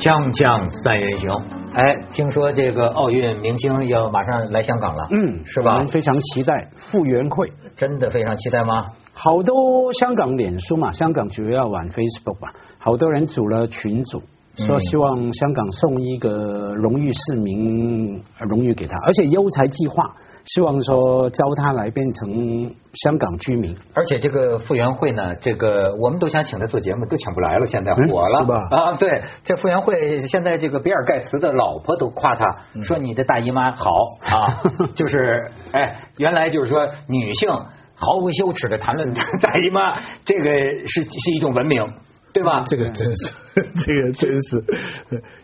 锵锵三人行，哎，听说这个奥运明星要马上来香港了，嗯，是吧我们？非常期待傅园慧。真的非常期待吗？好多香港脸书嘛，香港主要玩 Facebook 吧，好多人组了群组，说嗯希望香港送一个荣誉市民呃荣誉给他，而且优才计划，希望说招他来变成香港居民。而且这个傅园慧呢，这个我们都想请他做节目，都请不来了，现在嗯火了、是吧啊！对，这傅园慧现在这个比尔盖茨的老婆都夸他，嗯说你的大姨妈好啊，就是哎，原来就是说女性毫无羞耻的谈论大姨妈，这个是是一种文明，对吧？这个真是，这个真是，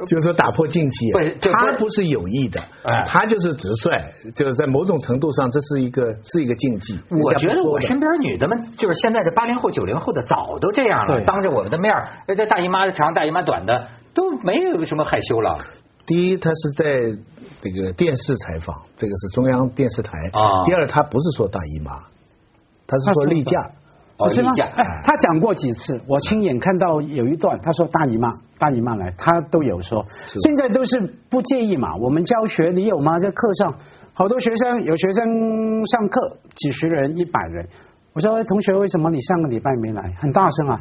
就是说打破禁忌他不是有意的哎，他就是直率，就是在某种程度上，这是一个是一个禁忌。我觉得我身边女的们，就是现在的八零后、九零后的，早都这样了，当着我们的面儿，这大姨妈长、大姨妈短的，都没有什么害羞了。第一，他是在这个电视采访，这个是中央电视台啊第二，他不是说大姨妈，他是说例假。哦，是吗？哎，他讲过几次，我亲眼看到有一段，他说大姨妈，大姨妈来，他都有说。现在都是不介意嘛，我们教学你有吗？在课上，好多学生有学生上课，几十人、一百人，我说哎同学，为什么你上个礼拜没来？很大声啊！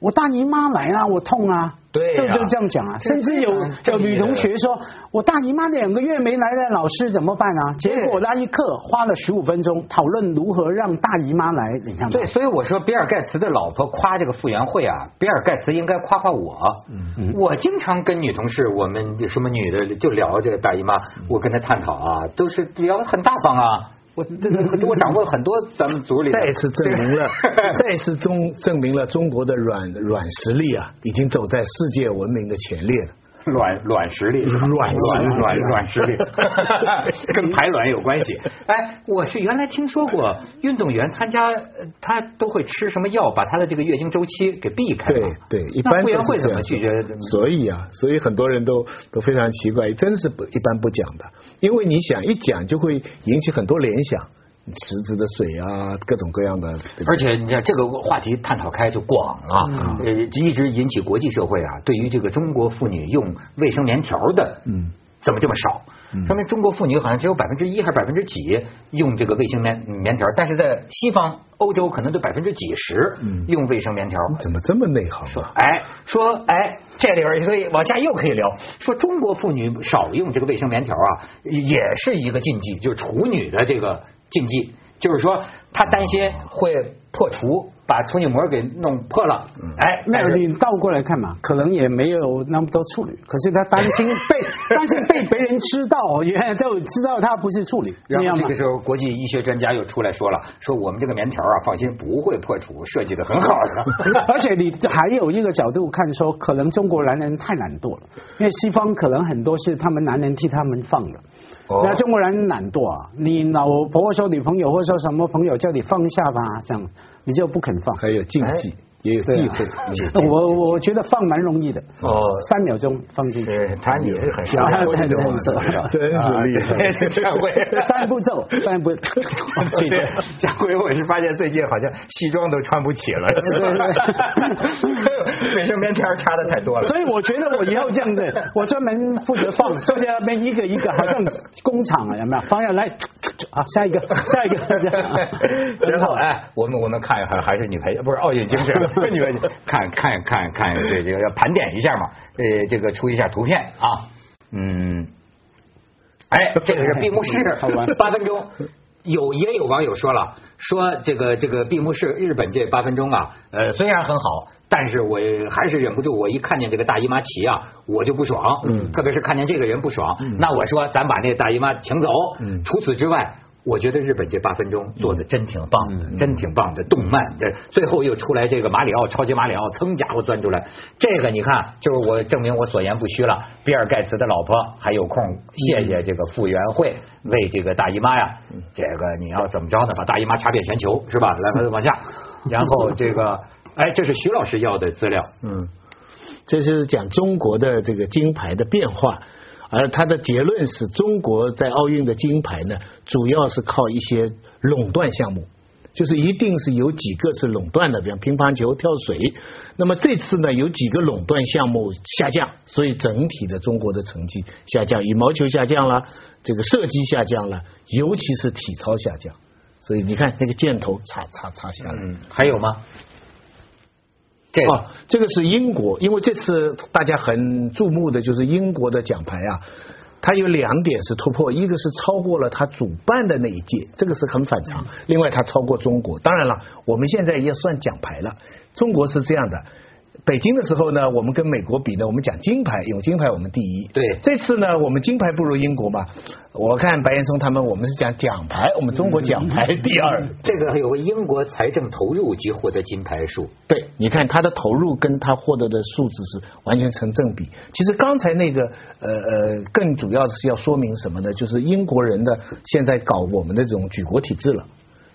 我大姨妈来了，我痛啊，对呀就就这样讲啊。甚至有有女同学说，我大姨妈两个月没来了，老师怎么办啊？结果那一刻花了十五分钟讨论如何让大姨妈来，你看对，所以我说比尔盖茨的老婆夸这个傅园慧啊，比尔盖茨应该夸夸我。嗯。我经常跟女同事，我们什么女的就聊这个大姨妈，我跟她探讨啊，都是聊得很大方啊。我这个我掌握很多咱们组里的再次证明了这个，再次中证明了中国的软软实力啊，已经走在世界文明的前列了。卵卵实力，卵卵卵卵实力，跟排卵有关系。哎，我是原来听说过，运动员参加呃他都会吃什么药，把他的这个月经周期给避开嘛对对，一般那傅园慧都是这样怎么拒绝？所以啊，所以很多人都都非常奇怪，真是不一般不讲的，因为你想一讲就会引起很多联想，池子的水啊，各种各样的，而且你看这个话题探讨开就广了，呃，一直引起国际社会啊对于这个中国妇女用卫生棉条的，嗯，怎么这么少？说明中国妇女好像只有百分之一还是百分之几用这个卫生棉棉条，但是在西方欧洲可能都百分之几十嗯用卫生棉条。怎么这么内行啊？哎，说哎，这里边所以往下又可以聊，说中国妇女少用这个卫生棉条啊，也是一个禁忌，就是处女的这个禁忌，就是说他担心会破除，把处女膜给弄破了。哎，没有，但是你倒过来看嘛，可能也没有那么多处女，可是他担心被 担心被别人知道，原来就知道他不是处女，然后这个？时候，国际医学专家又出来说了，说我们这个棉条啊，放心不会破除，设计的很好的。而且你还有一个角度看说，可能中国男人太懒惰了，因为西方可能很多是他们男人替他们放的。哦那中国人懒惰啊，你老婆或说女朋友或者说什么朋友叫你放下吧，这样你就不肯放。还有禁忌，也有对啊忌讳。嗯 我我觉得放蛮容易的，哦三秒钟放进去。对，他也是很对对对对真是厉害张辉，三步骤，三步。对，家辉，我是发现最近好像西装都穿不起了，卫生棉条插的太多了。所以我觉得我以后这样的，我专门负责放，坐在那边一个一个，好像工厂啊，有没有？放下来，啊，下一个，下一个，然后哎，我们我们看一下还是女排不是奥运精神，女 排看看看看这这个要盘点一下嘛，呃，这个出一下图片啊，嗯，哎，这个是闭幕式 八分钟。有也有网友说了，说这个这个闭幕式日本这八分钟啊，呃，虽然很好，但是我还是忍不住，我一看见这个大姨妈旗啊，我就不爽，嗯特别是看见这个人不爽，那我说咱把那大姨妈请走，嗯除此之外。我觉得日本这八分钟做的真挺棒的，嗯真挺棒的。动漫这最后又出来这个马里奥，超级马里奥，噌家伙钻出来，这个你看，就是我证明我所言不虚了。比尔盖茨的老婆还有空，谢谢这个傅园慧为这个大姨妈呀，这个你要怎么着呢？把大姨妈查遍全球是吧？来，来往下，然后 这个，哎，这是徐老师要的资料，嗯，这是讲中国的这个金牌的变化，而他的结论是中国在奥运的金牌呢，主要是靠一些垄断项目，就是一定是有几个是垄断的，比方乒乓球、跳水。那么这次呢，有几个垄断项目下降，所以整体的中国的成绩下降，羽毛球下降了，这个射击下降了，尤其是体操下降。所以你看那个箭头擦擦擦下来。嗯，还有吗？这个哦，这个是英国，因为这次大家很注目的就是英国的奖牌啊，它有两点是突破，一个是超过了它主办的那一届，这个是很反常；另外它超过中国。当然了，我们现在也算奖牌了，中国是这样的。北京的时候呢，我们跟美国比呢，我们讲金牌，有金牌我们第一。对这次呢，我们金牌不如英国嘛。我看白岩松他们，我们是讲奖牌，我们中国奖牌第二。这个还有个英国财政投入及获得金牌数，对，你看他的投入跟他获得的数字是完全成正比。其实刚才那个呃呃，更主要的是要说明什么呢？就是英国人的现在搞我们的这种举国体制了，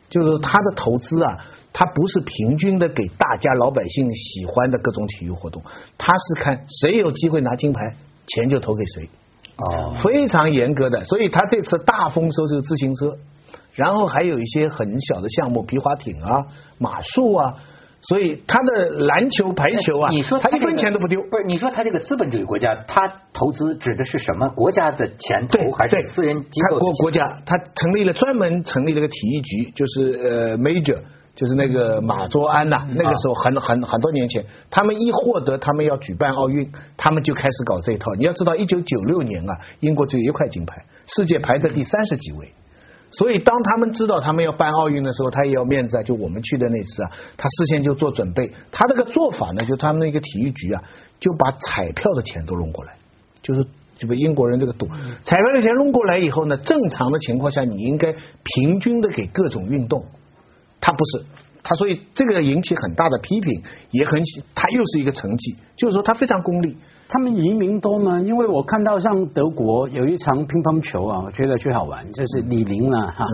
就是他的投资啊，他不是平均的给大家老百姓喜欢的各种体育活动，他是看谁有机会拿金牌，钱就投给谁。哦，非常严格的，所以他这次大丰收就是自行车，然后还有一些很小的项目，皮划艇啊、马术啊，所以他的篮球、排球啊，你说他一分钱都不丢。不是？你说他这个资本主义国家，他投资指的是什么？国家的钱对投还是对私人机他构？国国家，他成立了专门成立了个体育局，就是呃 major，就是那个马卓安呐、嗯那个时候很很很多年前，他们一获得他们要举办奥运，他们就开始搞这一套。你要知道，一九九六年啊，英国只有一块金牌，世界排在第三十几位。所以，当他们知道他们要办奥运的时候，他也要面子啊。就我们去的那次啊，他事先就做准备。他这个做法呢，就他们那个体育局啊，就把彩票的钱都弄过来，就是这个英国人这个赌，彩票的钱弄过来以后呢，正常的情况下，你应该平均的给各种运动，他不是。他所以这个引起很大的批评，也很他又是一个成绩，就是说他非常功利。他们移民多吗？因为我看到像德国有一场乒乓球啊，我觉得最好玩，就是李宁啊哈，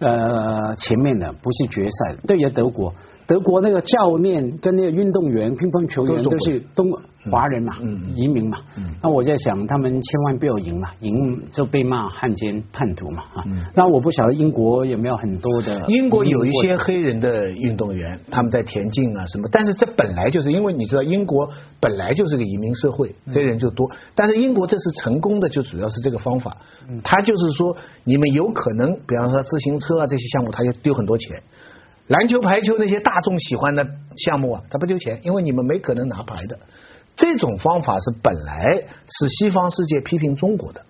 呃前面的不是决赛，对于德国，德国那个教练跟那个运动员、乒乓球员都是东华人嘛，嗯移民嘛，那我在想他们千万不要赢嘛，赢就被骂汉奸叛徒嘛啊，那我不晓得英国有没有很多的英国有一些黑人的运动员，他们在田径啊什么，但是这本来就是因为你知道英国本来就是个移民社会，黑人就多，但是英国这次成功的就主要是这个方法，他就是说你们有可能，比方说自行车啊这些项目，他就丢很多钱。篮球、排球那些大众喜欢的项目啊，他不丢钱，因为你们没可能拿牌的。这种方法是本来是西方世界批评中国的，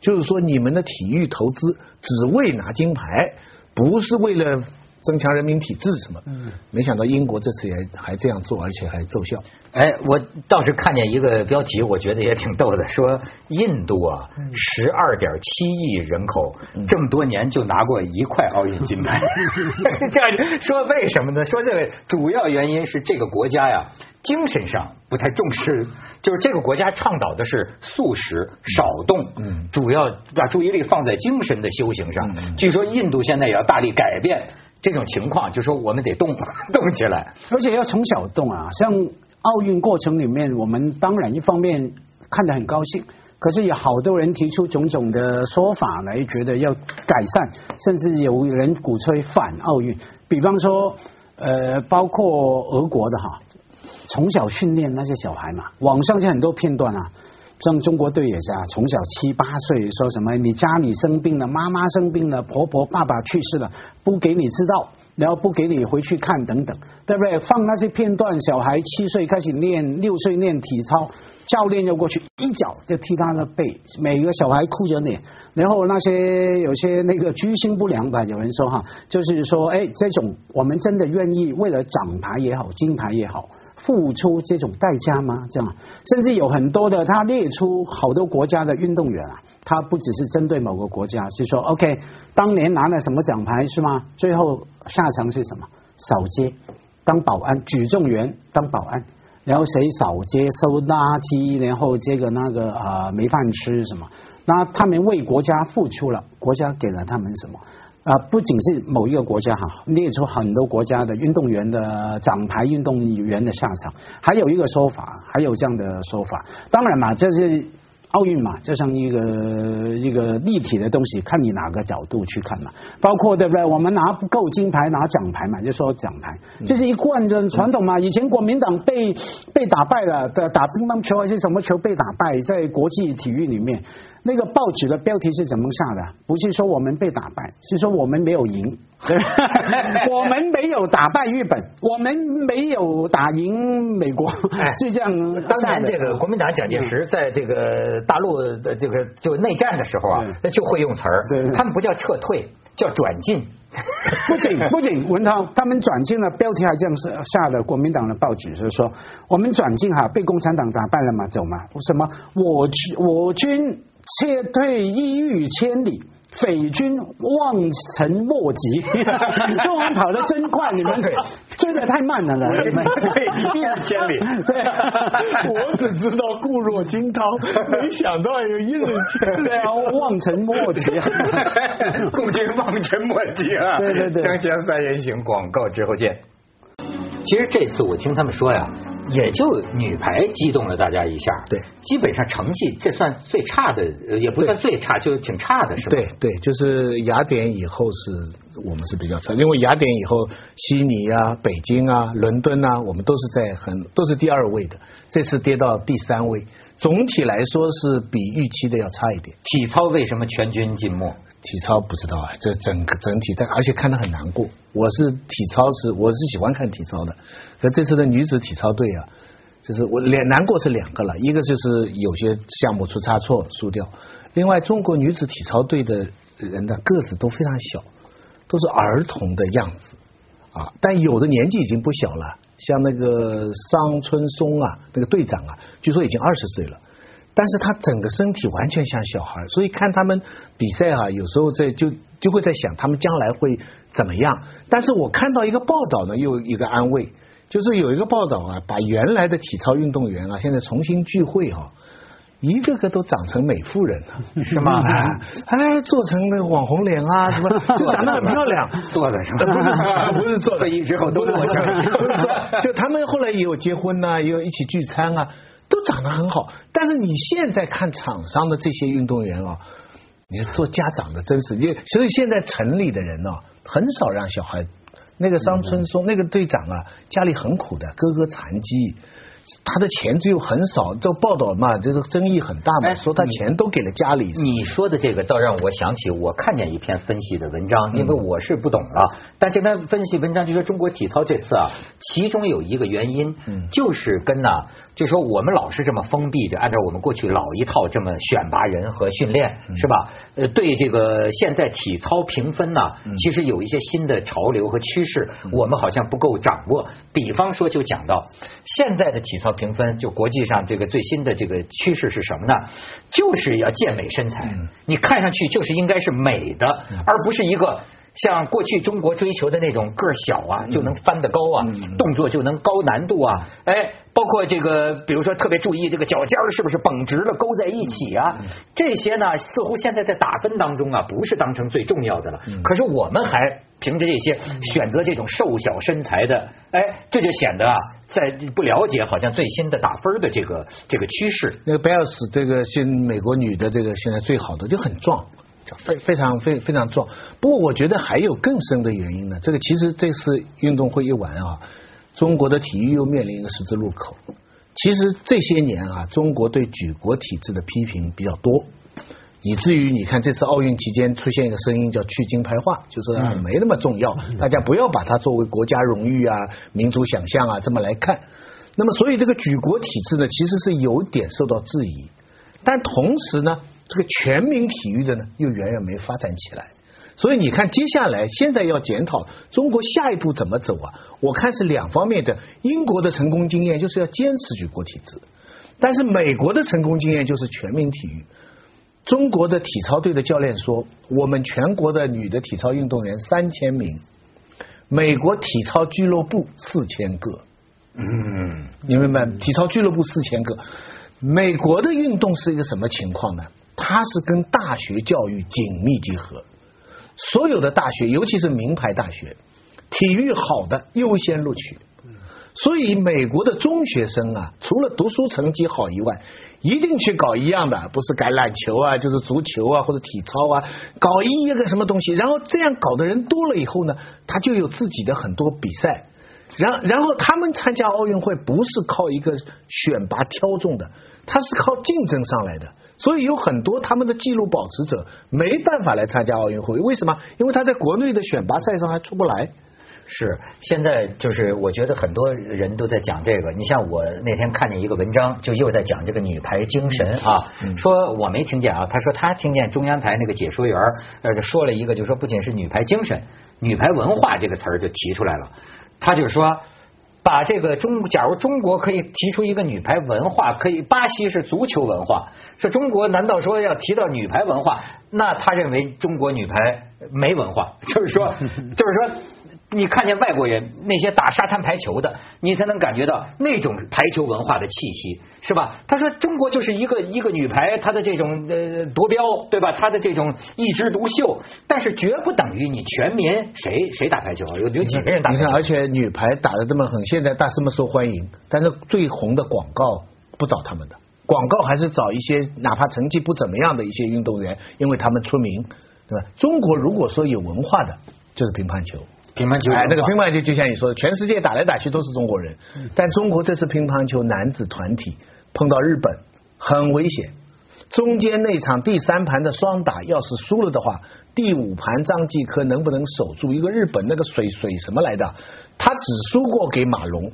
就是说你们的体育投资只为拿金牌，不是为了增强人民体质什么。嗯，没想到英国这次也还这样做，而且还奏效。哎，我倒是看见一个标题，我觉得也挺逗的，说印度啊，十二点七亿人口，这么多年就拿过一块奥运金牌。这样说为什么呢？说这个主要原因是这个国家呀，精神上不太重视，就是这个国家倡导的是素食少动，嗯主要把注意力放在精神的修行上。嗯据说印度现在也要大力改变这种情况，就说我们得动 动起来。而且要从小动啊，像奥运过程里面，我们当然一方面看得很高兴，可是有好多人提出种种的说法来，觉得要改善，甚至有人鼓吹反奥运。比方说，呃，包括俄国的哈，从小训练那些小孩嘛，网上就很多片段啊。像中国队也是啊，从小七八岁说什么你家里生病了，妈妈生病了，婆婆爸爸去世了，不给你知道，然后不给你回去看等等，对不对？放那些片段，小孩七岁开始练，六岁练体操，教练就过去一脚就踢他的背，每个小孩哭着脸，然后那些有些那个居心不良吧，有人说哈，就是说，哎，这种我们真的愿意为了奖牌也好，金牌也好。付出这种代价吗？这样，甚至有很多的，他列出好多国家的运动员啊，他不只是针对某个国家，是说 OK，当年拿了什么奖牌是吗？最后下场是什么？扫街，当保安，举重员当保安，然后谁扫街收垃圾，然后这个那个啊、没饭吃什么？那他们为国家付出了，国家给了他们什么？啊、不仅是某一个国家哈，列出很多国家的运动员的奖牌运动员的下场，还有一个说法，还有这样的说法。当然嘛，这是奥运嘛，就像一个一个立体的东西，看你哪个角度去看嘛。包括对不对？我们拿不够金牌拿奖牌嘛，就说奖牌，这是一贯的传统嘛。以前国民党被被打败了的打乒乓球还是什么球被打败，在国际体育里面，那个报纸的标题是怎么下的？不是说我们被打败，是说我们没有赢，我们没有打败日本，我们没有打赢美国，是这样。当年这个国民党蒋介石在这个大陆的这个就内战的时候啊，那就会用词儿，他们不叫撤退，叫转进。不仅 不仅文涛他们转进了，标题还这样下的国民党的报纸就是说，我们转进哈被共产党打败了嘛，走嘛，什么我我军撤退一日千里。匪军望尘莫及，就我们跑得真快，你们 追的太慢了了，对，一千里。对，我只知道固若金汤，没想到有一日千里，望尘莫及啊！共军望尘莫及啊！对对对，锵锵三人行，广告之后见。其实这次我听他们说呀，也就女排激动了大家一下。对，基本上成绩这算最差的，也不算最差，就挺差的，是吧？对对，就是雅典以后是我们是比较差，因为雅典以后悉尼啊、北京啊、伦敦啊，我们都是在很都是第二位的，这次跌到第三位，总体来说是比预期的要差一点。体操为什么全军尽没？体操不知道啊，这整个整体，但而且看得很难过。我是体操是我是喜欢看体操的，可这次的女子体操队啊，就是我两难过是两个了，一个就是有些项目出差错输掉，另外中国女子体操队的人的个子都非常小，都是儿童的样子啊，但有的年纪已经不小了，像那个桑春松啊，那个队长啊，据说已经二十岁了。但是他整个身体完全像小孩，所以看他们比赛啊，有时候在就就会在想他们将来会怎么样。但是我看到一个报道呢，又一个安慰，就是有一个报道啊，把原来的体操运动员啊，现在重新聚会哈，一个个都长成美妇人了，是吗？哎，做成那个网红脸啊，什么 就长得很漂亮，做的是不是不是做的，之后都做成，就他们后来也有结婚呐，也有一起聚餐啊。都长得很好，但是你现在看场上的这些运动员啊，你做家长的真是，你所以现在城里的人呢，很少让小孩。那个桑春松那个队长啊，家里很苦的，哥哥残疾。他的钱只有很少，这报道嘛，这个争议很大嘛，说他钱都给了家里。你说的这个倒让我想起，我看见一篇分析的文章，因为我是不懂了，但这篇分析文章就说中国体操这次啊，其中有一个原因，就是跟呢，就说我们老是这么封闭的，按照我们过去老一套这么选拔人和训练，是吧？呃，对这个现在体操评分呢，其实有一些新的潮流和趋势，我们好像不够掌握。比方说，就讲到现在的体。体操评分就国际上这个最新的这个趋势是什么呢？就是要健美身材，你看上去就是应该是美的，而不是一个像过去中国追求的那种个儿小啊就能翻得高啊，动作就能高难度啊，哎，包括这个比如说特别注意这个脚尖是不是绷直了勾在一起啊，这些呢似乎现在在打分当中啊不是当成最重要的了，可是我们还凭着这些选择这种瘦小身材的，哎，这就显得啊。在不了解好像最新的打分的这个这个趋势，那个贝尔斯这个新美国女的这个现在最好的就很壮，非非常非非常壮。不过我觉得还有更深的原因呢。这个其实这次运动会一完啊，中国的体育又面临一个十字路口。其实这些年啊，中国对举国体制的批评比较多。以至于你看这次奥运期间出现一个声音叫去金牌化，就是没那么重要，大家不要把它作为国家荣誉啊、民族想象啊这么来看。那么所以这个举国体制呢，其实是有点受到质疑。但同时呢，这个全民体育的呢，又远远没发展起来。所以你看接下来现在要检讨中国下一步怎么走啊？我看是两方面的。英国的成功经验就是要坚持举国体制，但是美国的成功经验就是全民体育。中国的体操队的教练说：“我们全国的女的体操运动员三千名，美国体操俱乐部四千个。”嗯，你明白？体操俱乐部四千个，美国的运动是一个什么情况呢？它是跟大学教育紧密结合，所有的大学，尤其是名牌大学，体育好的优先录取。所以美国的中学生啊，除了读书成绩好以外，一定去搞一样的，不是橄榄球啊，就是足球啊或者体操啊，搞一个什么东西，然后这样搞的人多了以后呢，他就有自己的很多比赛。然然后他们参加奥运会不是靠一个选拔挑中的，他是靠竞争上来的。所以有很多他们的纪录保持者没办法来参加奥运会，为什么？因为他在国内的选拔赛上还出不来。是，现在就是我觉得很多人都在讲这个。你像我那天看见一个文章，就又在讲这个女排精神啊。说我没听见啊，他说他听见中央台那个解说员呃说了一个，就说不仅是女排精神，女排文化这个词儿就提出来了。他就说。把这个中，假如中国可以提出一个女排文化，可以巴西是足球文化，说中国难道说要提到女排文化？那他认为中国女排没文化，就是说，就是说。你看见外国人那些打沙滩排球的，你才能感觉到那种排球文化的气息，是吧？他说中国就是一个一个女排，她的这种呃夺标，对吧？她的这种一枝独秀，但是绝不等于你全民谁谁打排球，有有几个人打？你看，而且女排打的这么狠，现在大这么受欢迎，但是最红的广告不找他们的，广告还是找一些哪怕成绩不怎么样的一些运动员，因为他们出名，对吧？中国如果说有文化的，就是乒乓球。乒乓球，哎，那个乒乓球就像你说的，全世界打来打去都是中国人，但中国这次乒乓球男子团体碰到日本很危险，中间那场第三盘的双打要是输了的话，第五盘张继科能不能守住？一个日本那个水水什么来的，他只输过给马龙。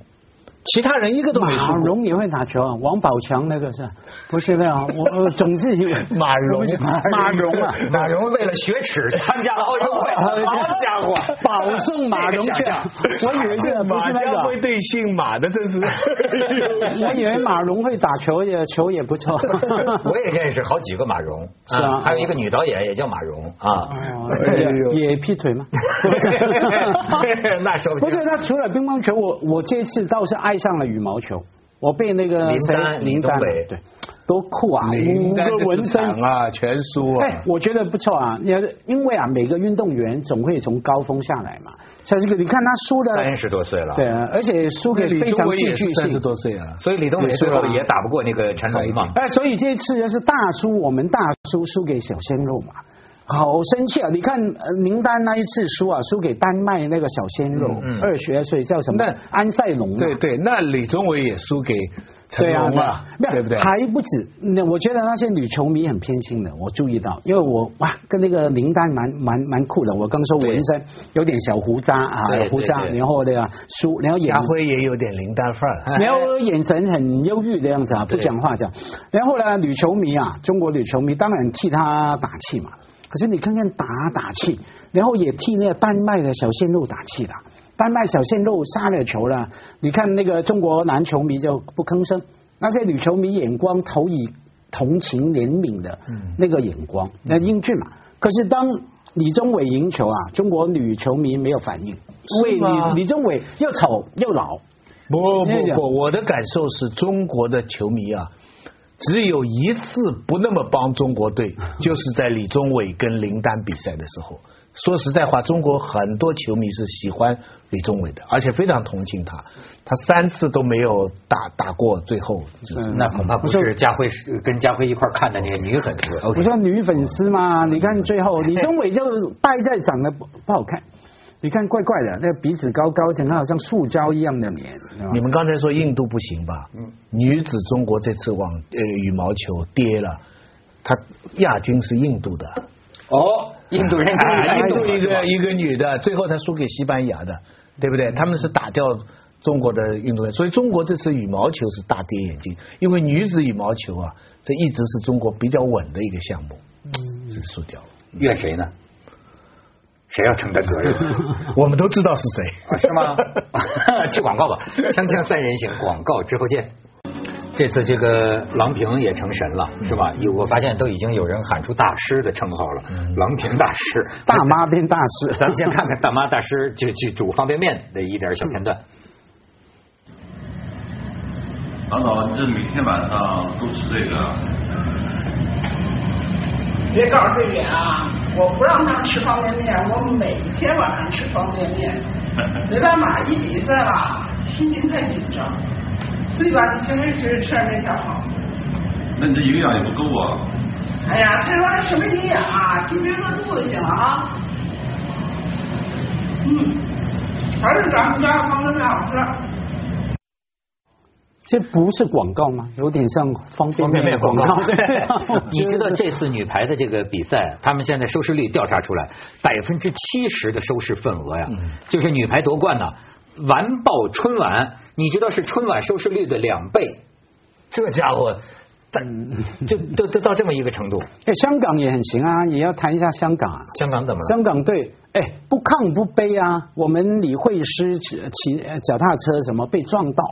其他人一个都没马蓉也会打球啊，王宝强那个是，不是那样？我总之马蓉 马蓉啊，马蓉为了雪耻参加了奥运会，好家伙，保送马荣去，我以为这不是那个会对姓马的，真是。我以为马蓉会打球也球也不错。我也认识好几个马蓉，是啊，还有一个女导演也叫马蓉啊，也劈腿吗？那说不是，那除了乒乓球，我我这次倒是爱。爱上了羽毛球，我被那个林丹林丹对多酷啊，五个纹身啊，全输啊！哎，我觉得不错啊，因因为啊，每个运动员总会从高峰下来嘛。像这个，你看他输的三十多岁了，对啊，而且输给非常戏剧性，三十多岁啊，所以李宗伟最后也打不过那个陈龙嘛。哎，所以这次是大输，我们大输输给小鲜肉嘛。好生气啊！你看林丹那一次输啊，输给丹麦那个小鲜肉，二十二岁叫什么？安塞龙。对对，那李宗伟也输给成龙啊，对不对？还不止，那我觉得那些女球迷很偏心的，我注意到，因为我哇，跟那个林丹蛮蛮蛮酷的。我刚说纹身有点小胡渣啊，胡渣，然后对吧？输，然后家辉也有点林丹范儿，然后眼神很忧郁的样子啊，不讲话这样。然后呢，女球迷啊，中国女球迷当然替他打气嘛。可是你看看打打气，然后也替那个丹麦的小鲜肉打气的。丹麦小鲜肉杀了球了，你看那个中国男球迷就不吭声，那些女球迷眼光投以同情怜悯的那个眼光，那英俊嘛。可是当李宗伟赢球啊，中国女球迷没有反应，因为李李宗伟又丑又老。不不不，我的感受是中国的球迷啊。只有一次不那么帮中国队，就是在李宗伟跟林丹比赛的时候。说实在话，中国很多球迷是喜欢李宗伟的，而且非常同情他。他三次都没有打打过最后，那恐怕不是家辉跟家辉一块看的那个女粉丝。我说女粉丝嘛，你看最后李宗伟就败在长得不不好看。你看怪怪的，那鼻子高高，整个好像塑胶一样的脸。你们刚才说印度不行吧？嗯。女子中国这次网呃羽毛球跌了，她亚军是印度的。哦，印度人，印度一个一个女的，最后她输给西班牙的，对不对？他们是打掉中国的运动员，所以中国这次羽毛球是大跌眼镜，因为女子羽毛球啊，这一直是中国比较稳的一个项目，嗯，是输掉了。怨谁呢？谁要承担责任？我们都知道是谁，是吗？去广告吧，锵锵三人行，广告之后见。这次这个郎平也成神了，是吧？有我发现都已经有人喊出大师的称号了，郎平大师，大妈变大师。咱们先看看大妈大师就去煮方便面的一点小片段。老总，这每天晚上都吃这个？别告诉队员啊！我不让他们吃方便面，我每天晚上吃方便面。没办法，一比赛了，心情太紧张，所以吧，你平时吃吃点面条好。那你这营养也不够啊。哎呀，这玩意儿什么营养啊？提别饿肚子行了啊。嗯，还是咱们家方便面好吃。这不是广告吗？有点像方便面的广告。你知道这次女排的这个比赛，他们现在收视率调查出来，百分之七十的收视份额呀，就是女排夺冠呢，完爆春晚。你知道是春晚收视率的两倍，这家伙，就都都到这么一个程度。哎，香港也很行啊，也要谈一下香港啊。香港怎么了？香港队，哎，不亢不卑啊。我们李慧诗骑骑脚踏车什么被撞到。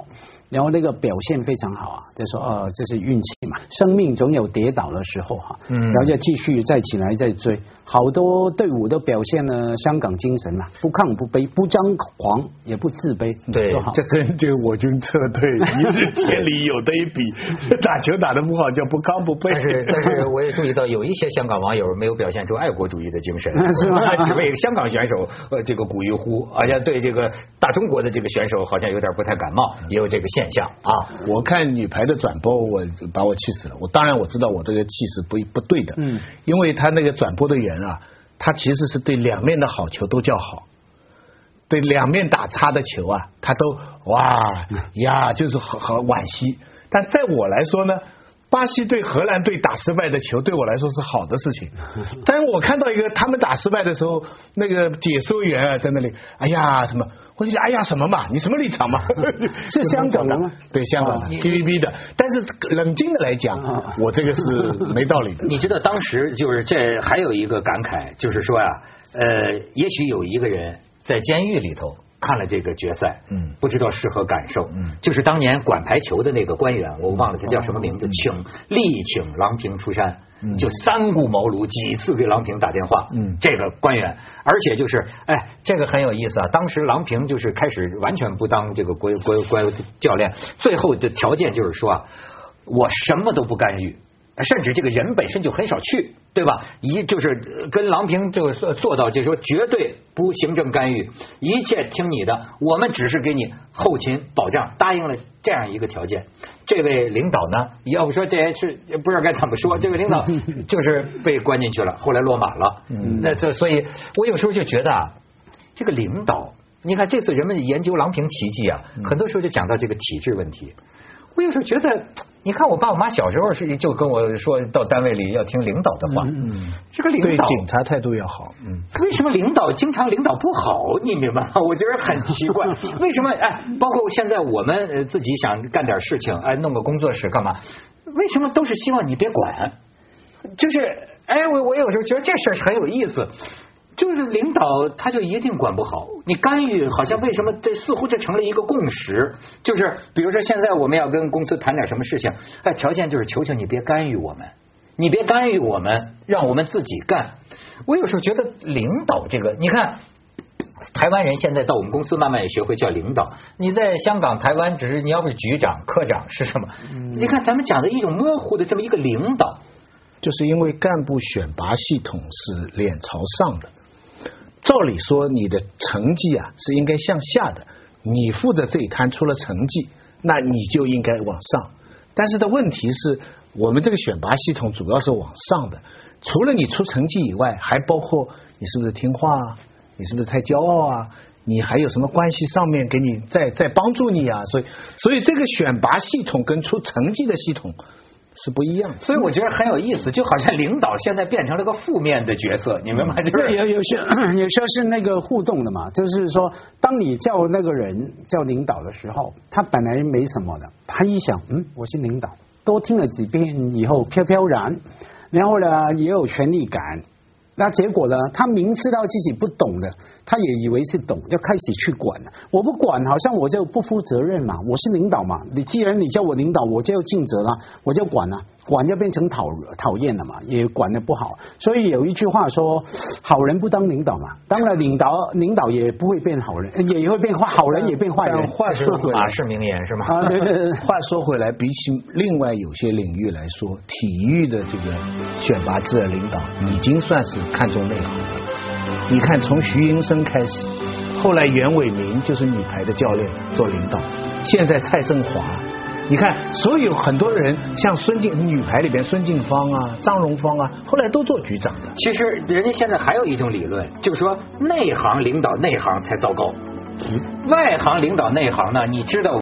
然后那个表现非常好啊，就说呃，这是运气嘛，生命总有跌倒的时候哈，嗯，然后就继续再起来再追，好多队伍都表现了香港精神嘛，不亢不卑，不张狂也不自卑，对，这跟这个我军撤退一日千里有得比，打球打得不好叫不亢不卑。但是但是我也注意到有一些香港网友没有表现出爱国主义的精神，是吗？只为香港选手呃这个鼓一呼，而且对这个大中国的这个选手好像有点不太感冒，也有这个现象啊。我看女排的转播，我把我气死了。我当然我知道我这个气是不不对的，嗯，因为他那个转播的人啊，他其实是对两面的好球都叫好，对两面打差的球啊，他都哇呀，就是好好惋惜。但在我来说呢，巴西对荷兰队打失败的球，对我来说是好的事情。但是我看到一个他们打失败的时候，那个解说员啊在那里，哎呀什么。我就想，哎呀，什么嘛？你什么立场嘛？是香港的吗？对，香港的 TVB 的。但是冷静的来讲，我这个是没道理的。你知道当时就是这还有一个感慨，就是说呀，呃，也许有一个人在监狱里头看了这个决赛，嗯，不知道是何感受。嗯，就是当年管排球的那个官员，我忘了他叫什么名字，请力请郎平出山。就三顾茅庐几次给郎平打电话，嗯，这个官员，而且就是，哎，这个很有意思啊。当时郎平就是开始完全不当这个国国国教练，最后的条件就是说啊，我什么都不干预，甚至这个人本身就很少去，对吧？一就是跟郎平就做到，就是说绝对不行政干预，一切听你的，我们只是给你后勤保障，答应了这样一个条件。这位领导呢？要不说这也是不知道该怎么说。这位领导 就是被关进去了，后来落马了。那这所以，我有时候就觉得啊，这个领导，你看这次人们研究郎平奇迹啊，很多时候就讲到这个体制问题。我有时候觉得，你看我爸我妈小时候是就跟我说到单位里要听领导的话，嗯，这个领导对警察态度要好，嗯，为什么领导经常领导不好？你明白吗？我觉得很奇怪，为什么？哎，包括现在我们自己想干点事情，哎，弄个工作室干嘛？为什么都是希望你别管？就是，哎，我我有时候觉得这事儿很有意思。就是领导他就一定管不好，你干预好像为什么这似乎这成了一个共识？就是比如说现在我们要跟公司谈点什么事情，哎，条件就是求求你别干预我们，你别干预我们，让我们自己干。我有时候觉得领导这个，你看台湾人现在到我们公司慢慢也学会叫领导。你在香港、台湾只是你要不是局长、科长是什么？你看咱们讲的一种模糊的这么一个领导，就是因为干部选拔系统是脸朝上的。照理说，你的成绩啊是应该向下的。你负责这一摊出了成绩，那你就应该往上。但是的问题是我们这个选拔系统主要是往上的，除了你出成绩以外，还包括你是不是听话啊？你是不是太骄傲啊？你还有什么关系上面给你在在帮助你啊？所以，所以这个选拔系统跟出成绩的系统。是不一样，所以我觉得很有意思，就好像领导现在变成了个负面的角色，你明白吗？就是有有些 有些是那个互动的嘛，就是说，当你叫那个人叫领导的时候，他本来没什么的，他一想，嗯，我是领导，多听了几遍以后飘飘然，然后呢也有权力感。那结果呢？他明知道自己不懂的，他也以为是懂，就开始去管了。我不管，好像我就不负责任嘛。我是领导嘛，你既然你叫我领导，我就要尽责了，我就管了。管就变成讨讨厌了嘛，也管的不好。所以有一句话说：“好人不当领导嘛。”当然领导，领导也不会变好人，也会变坏。好人也变坏人。话说回来，是名言是吗？啊 话说回来，比起另外有些领域来说，体育的这个选拔制的领导已经算是看重内行了。你看，从徐英生开始，后来袁伟民就是女排的教练做领导，现在蔡振华。你看，所有很多人像孙静女排里边孙静芳啊、张荣芳啊，后来都做局长的。其实人家现在还有一种理论，就是说内行领导内行才糟糕，外行领导内行呢，你知道。